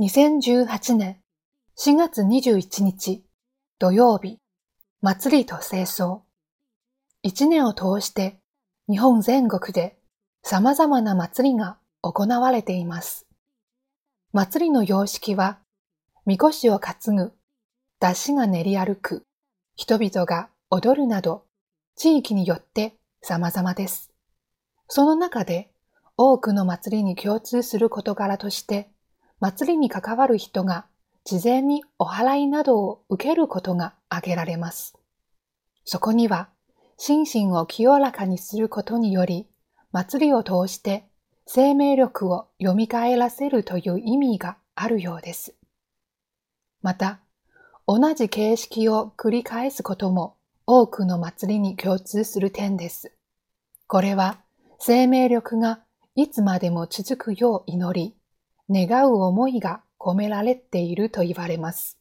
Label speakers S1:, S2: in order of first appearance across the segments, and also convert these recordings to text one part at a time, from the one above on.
S1: 2018年4月21日土曜日、祭りと清掃。一年を通して日本全国で様々な祭りが行われています。祭りの様式は、みこしを担ぐ、出汁が練り歩く、人々が踊るなど、地域によって様々です。その中で多くの祭りに共通する事柄として、祭りに関わる人が事前にお祓いなどを受けることが挙げられます。そこには、心身を清らかにすることにより、祭りを通して生命力を蘇らせるという意味があるようです。また、同じ形式を繰り返すことも多くの祭りに共通する点です。これは生命力がいつまでも続くよう祈り、願う思いが込められていると言われます。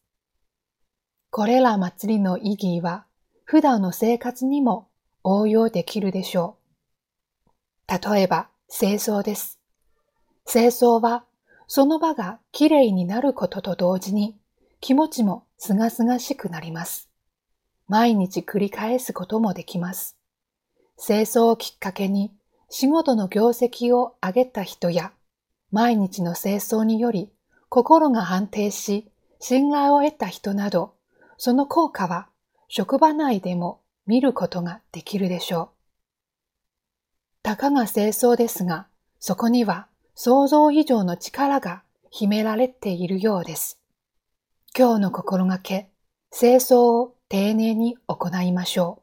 S1: これら祭りの意義は普段の生活にも応用できるでしょう。例えば、清掃です。清掃はその場がきれいになることと同時に気持ちもすがすがしくなります。毎日繰り返すこともできます。清掃をきっかけに仕事の業績を上げた人や毎日の清掃により心が安定し、信頼を得た人など、その効果は職場内でも見ることができるでしょう。たかが清掃ですが、そこには想像以上の力が秘められているようです。今日の心がけ、清掃を丁寧に行いましょう。